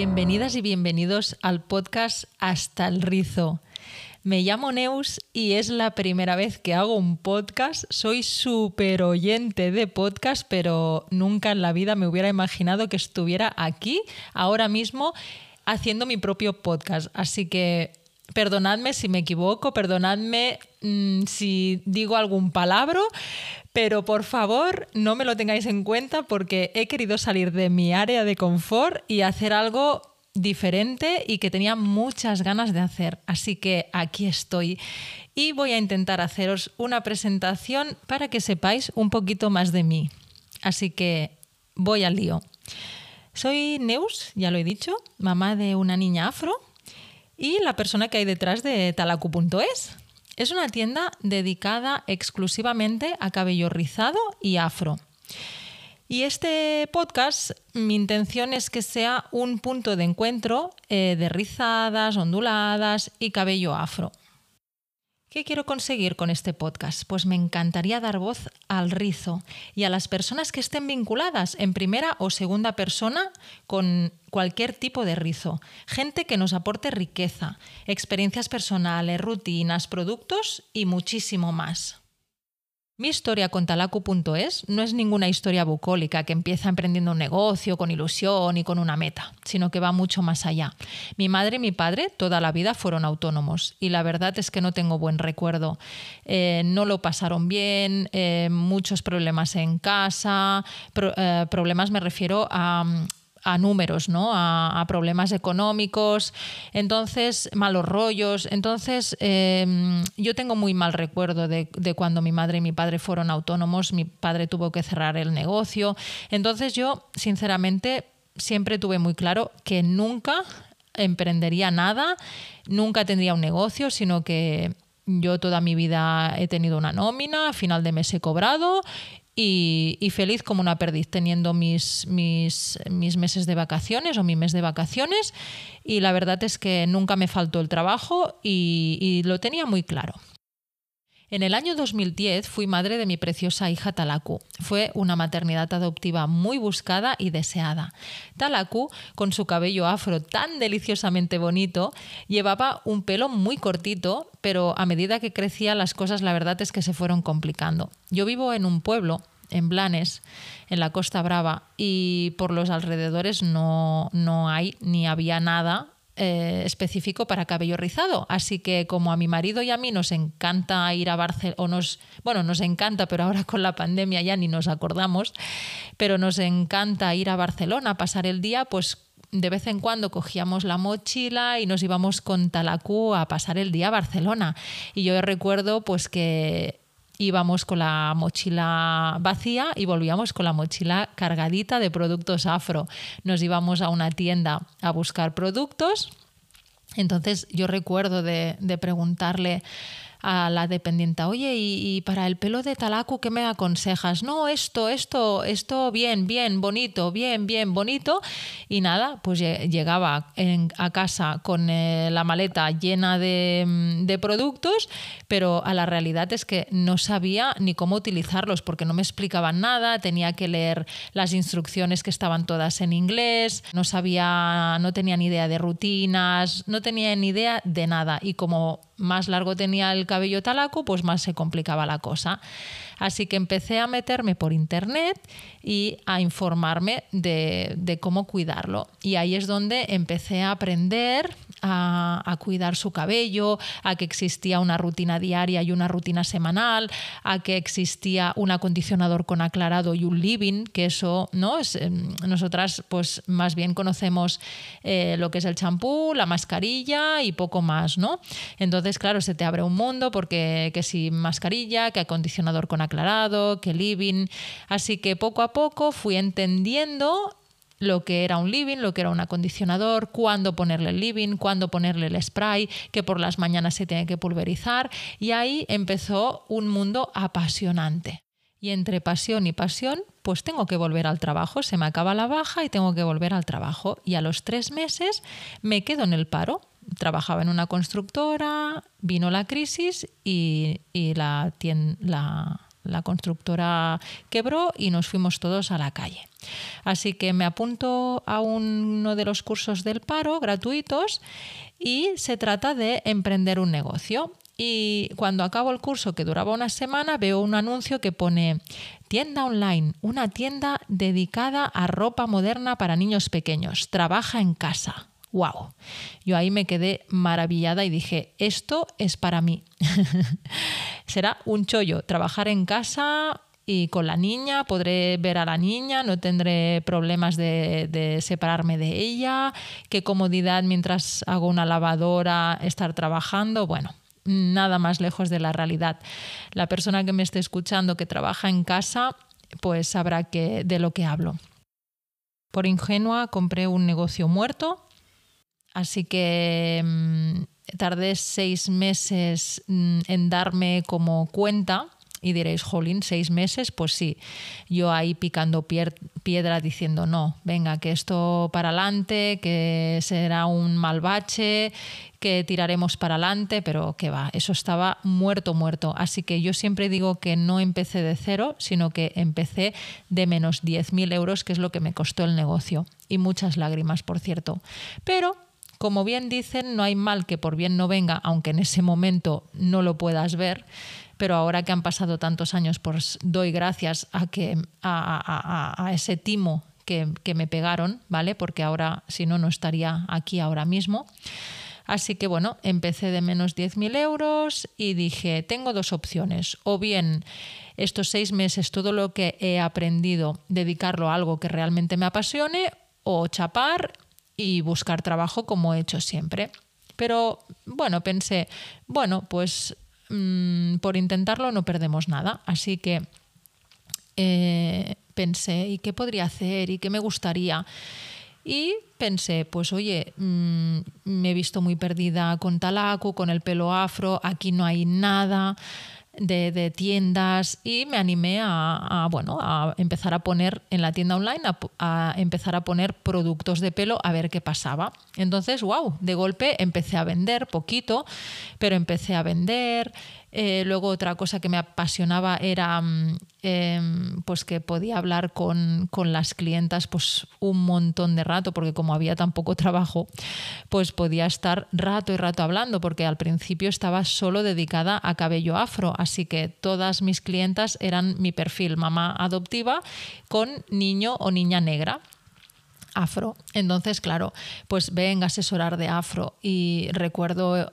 Bienvenidas y bienvenidos al podcast Hasta el Rizo. Me llamo Neus y es la primera vez que hago un podcast. Soy súper oyente de podcast, pero nunca en la vida me hubiera imaginado que estuviera aquí ahora mismo haciendo mi propio podcast. Así que perdonadme si me equivoco, perdonadme mm, si digo algún palabra, pero por favor no me lo tengáis en cuenta porque he querido salir de mi área de confort y hacer algo diferente y que tenía muchas ganas de hacer. Así que aquí estoy y voy a intentar haceros una presentación para que sepáis un poquito más de mí. Así que voy al lío. Soy Neus, ya lo he dicho, mamá de una niña afro y la persona que hay detrás de talaku.es. Es una tienda dedicada exclusivamente a cabello rizado y afro. Y este podcast, mi intención es que sea un punto de encuentro eh, de rizadas, onduladas y cabello afro. ¿Qué quiero conseguir con este podcast? Pues me encantaría dar voz al rizo y a las personas que estén vinculadas en primera o segunda persona con cualquier tipo de rizo. Gente que nos aporte riqueza, experiencias personales, rutinas, productos y muchísimo más. Mi historia con talaku.es no es ninguna historia bucólica que empieza emprendiendo un negocio con ilusión y con una meta, sino que va mucho más allá. Mi madre y mi padre toda la vida fueron autónomos y la verdad es que no tengo buen recuerdo. Eh, no lo pasaron bien, eh, muchos problemas en casa, eh, problemas me refiero a a números, ¿no? A, problemas económicos, entonces malos rollos. Entonces em, yo tengo muy mal recuerdo de, cuando mi madre y mi padre fueron autónomos, mi padre tuvo que cerrar el negocio. Entonces yo, sinceramente, siempre tuve muy claro que nunca emprendería nada, nunca tendría un negocio, sino que yo toda mi vida he tenido una nómina, a final de mes he cobrado y, feliz como una perdiz teniendo mis, mis, mis, meses de vacaciones o mi mes de vacaciones y la verdad es que nunca me faltó el trabajo y, y lo tenía muy claro. En el año 2010 fui madre de mi preciosa hija Talaku. Fue una maternidad adoptiva muy buscada y deseada. Talaku, con su cabello afro tan deliciosamente bonito, llevaba un pelo muy cortito, pero a medida que crecía las cosas la verdad es que se fueron complicando. Yo vivo en un pueblo en Blanes, en la Costa Brava, y por los alrededores no, no hay ni había nada eh, específico para cabello rizado. Así que como a mi marido y a mí nos encanta ir a Barcelona, nos, bueno, nos encanta, pero ahora con la pandemia ya ni nos acordamos, pero nos encanta ir a Barcelona, pasar el día, pues de vez en cuando cogíamos la mochila y nos íbamos con Talacú a pasar el día a Barcelona. Y yo recuerdo pues que íbamos con la mochila vacía y volvíamos con la mochila cargadita de productos afro. Nos íbamos a una tienda a buscar productos. Entonces yo recuerdo de, preguntarle a la dependiente, oye, ¿y, para el pelo de talaco qué me aconsejas? No, esto, esto, esto, bien, bien, bonito, bien, bien, bonito. Y nada, pues llegaba a casa con eh, la maleta llena de, de, productos, pero a la realidad es que no sabía ni cómo utilizarlos porque no me explicaban nada, tenía que leer las instrucciones que estaban todas en inglés, no sabía, no tenía ni idea de rutinas, no tenía ni idea de nada. Y como más largo tenía el cabello talaco, pues más se complicaba la cosa. Así que empecé a meterme por internet y a informarme de, cómo cuidarlo. Y ahí es donde empecé a aprender a, cuidar su cabello, a que existía una rutina diaria y una rutina semanal, a que existía un acondicionador con aclarado y un living, que eso, ¿no? Es, em, nosotras pues más bien conocemos eh, lo que es el champú, la mascarilla y poco más, ¿no? Entonces, claro, se te abre un mundo porque que si mascarilla, que acondicionador con aclarado, que living. Así que poco a poco fui entendiendo lo que era un living, lo que era un acondicionador, cuándo ponerle el living, cuándo ponerle el spray, que por las mañanas se tiene que pulverizar. Y ahí empezó un mundo apasionante. Y entre pasión y pasión, pues tengo que volver al trabajo. Se me acaba la baja y tengo que volver al trabajo. Y a los tres meses me quedo en el paro. Trabajaba en una constructora, vino la crisis y, la, la, la constructora quebró y nos fuimos todos a la calle. Así que me apunto a uno de los cursos del paro gratuitos y se trata de emprender un negocio. Y cuando acabo el curso, que duraba una semana, veo un anuncio que pone tienda online, una tienda dedicada a ropa moderna para niños pequeños. Trabaja en casa. ¡Wow! Yo ahí me quedé maravillada y dije, esto es para mí. Será un chollo trabajar en casa y con la niña, podré ver a la niña, no tendré problemas de, separarme de ella, qué comodidad mientras hago una lavadora, estar trabajando, bueno, nada más lejos de la realidad. La persona que me esté escuchando que trabaja en casa, pues sabrá que, de lo que hablo. Por ingenua compré un negocio muerto Así que mm, tardé seis meses mm, en darme como cuenta. Y diréis, jolín, seis meses, pues sí, yo ahí picando piedra diciendo, no, venga, que esto para adelante, que será un mal bache, que tiraremos para adelante, pero que va, eso estaba muerto, muerto. Así que yo siempre digo que no empecé de cero, sino que empecé de menos 10.000 euros, que es lo que me costó el negocio. Y muchas lágrimas, por cierto. Pero como bien dicen, no hay mal que por bien no venga, aunque en ese momento no lo puedas ver, pero ahora que han pasado tantos años, pues doy gracias a, que, a, ese timo que, que, me pegaron, ¿vale? Porque ahora, si no, no estaría aquí ahora mismo. Así que bueno, empecé de menos 10.000 euros y dije, tengo dos opciones, o bien estos seis meses, todo lo que he aprendido, dedicarlo a algo que realmente me apasione, o chapar y buscar trabajo como he hecho siempre. Pero bueno, pensé, bueno, pues mm, por intentarlo no perdemos nada. Así que eh, pensé, ¿y qué podría hacer? ¿Y qué me gustaría? Y pensé, pues oye, mm, me he visto muy perdida con Talaku, con el pelo afro, aquí no hay nada de, tiendas y me animé a, bueno, a empezar a poner en la tienda online, a, empezar a poner productos de pelo a ver qué pasaba. Entonces, wow, de golpe empecé a vender poquito, pero empecé a vender. Eh, luego otra cosa que me apasionaba era mm, em, pues que podía hablar con, con, las clientas pues un montón de rato, porque como había tan poco trabajo, pues podía estar rato y rato hablando, porque al principio estaba solo dedicada a cabello afro, así que todas mis clientas eran mi perfil mamá adoptiva con niño o niña negra afro. Entonces, claro, pues venga a asesorar de afro y recuerdo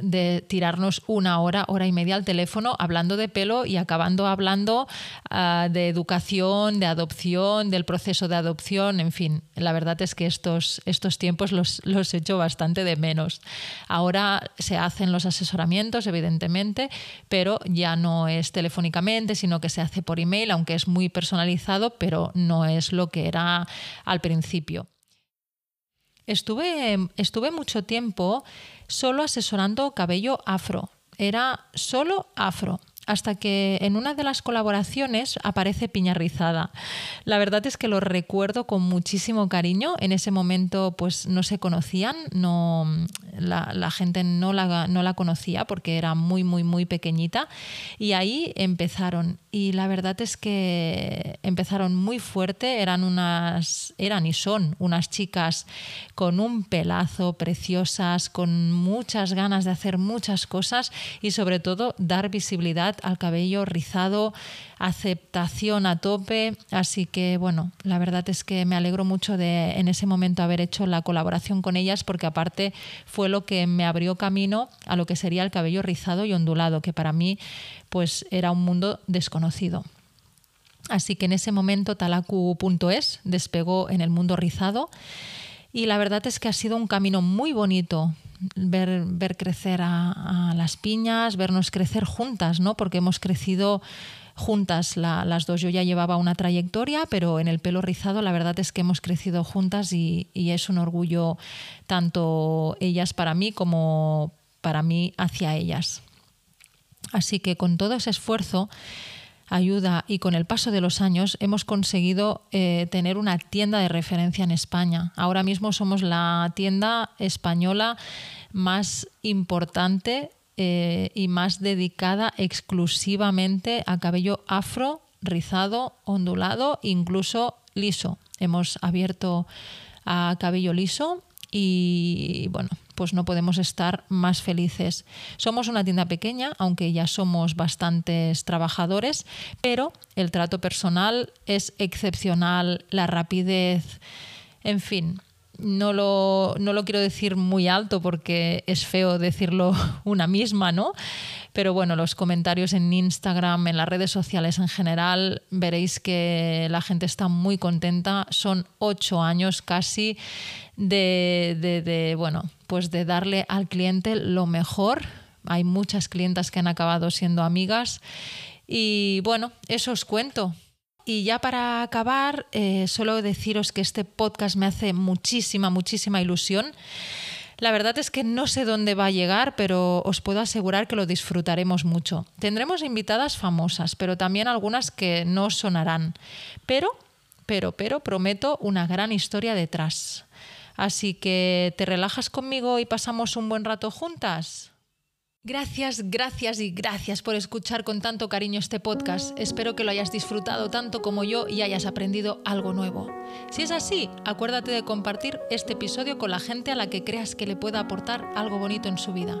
de tirarnos una hora, hora y media al teléfono hablando de pelo y acabando hablando uh, de educación, de adopción, del proceso de adopción, en fin, la verdad es que estos, estos tiempos los, los echo bastante de menos. Ahora se hacen los asesoramientos, evidentemente, pero ya no es telefónicamente, sino que se hace por email, aunque es muy personalizado, pero no es lo que era al principio Estuve, estuve mucho tiempo solo asesorando cabello afro. Era solo afro hasta que en una de las colaboraciones aparece Piña Rizada. La verdad es que lo recuerdo con muchísimo cariño. En ese momento pues no se conocían, no, la, gente no la, no la conocía porque era muy, muy, muy pequeñita. Y ahí empezaron. Y la verdad es que empezaron muy fuerte. Eran unas, eran y son unas chicas con un pelazo, preciosas, con muchas ganas de hacer muchas cosas y sobre todo dar visibilidad al cabello rizado, aceptación a tope. Así que bueno, la verdad es que me alegro mucho de en ese momento haber hecho la colaboración con ellas porque aparte fue lo que me abrió camino a lo que sería el cabello rizado y ondulado, que para mí pues era un mundo desconocido. Así que en ese momento talaku.es despegó en el mundo rizado y la verdad es que ha sido un camino muy bonito, ver, ver crecer a, las piñas, vernos crecer juntas, ¿no? Porque hemos crecido juntas las dos. Yo ya llevaba una trayectoria, pero en el pelo rizado la verdad es que hemos crecido juntas y, y es un orgullo tanto ellas para mí como para mí hacia ellas. Así que con todo ese esfuerzo, ayuda y con el paso de los años hemos conseguido eh, tener una tienda de referencia en España. Ahora mismo somos la tienda española más importante eh, y más dedicada exclusivamente a cabello afro, rizado, ondulado, incluso liso. Hemos abierto a cabello liso y bueno, pues no podemos estar más felices. Somos una tienda pequeña, aunque ya somos bastantes trabajadores, pero el trato personal es excepcional, la rapidez, en fin. No lo, no lo quiero decir muy alto porque es feo decirlo una misma, ¿no? Pero bueno, los comentarios en Instagram, en las redes sociales en general, veréis que la gente está muy contenta. Son ocho años casi de, bueno, pues de darle al cliente lo mejor. Hay muchas clientas que han acabado siendo amigas. Y bueno, eso os cuento. Y ya para acabar, eh, solo deciros que este podcast me hace muchísima, muchísima ilusión. La verdad es que no sé dónde va a llegar, pero os puedo asegurar que lo disfrutaremos mucho. Tendremos invitadas famosas, pero también algunas que no sonarán. Pero, pero, pero prometo una gran historia detrás. Así que, ¿te relajas conmigo y pasamos un buen rato juntas? Gracias, gracias y gracias por escuchar con tanto cariño este podcast. Espero que lo hayas disfrutado tanto como yo y hayas aprendido algo nuevo. Si es así, acuérdate de compartir este episodio con la gente a la que creas que le pueda aportar algo bonito en su vida.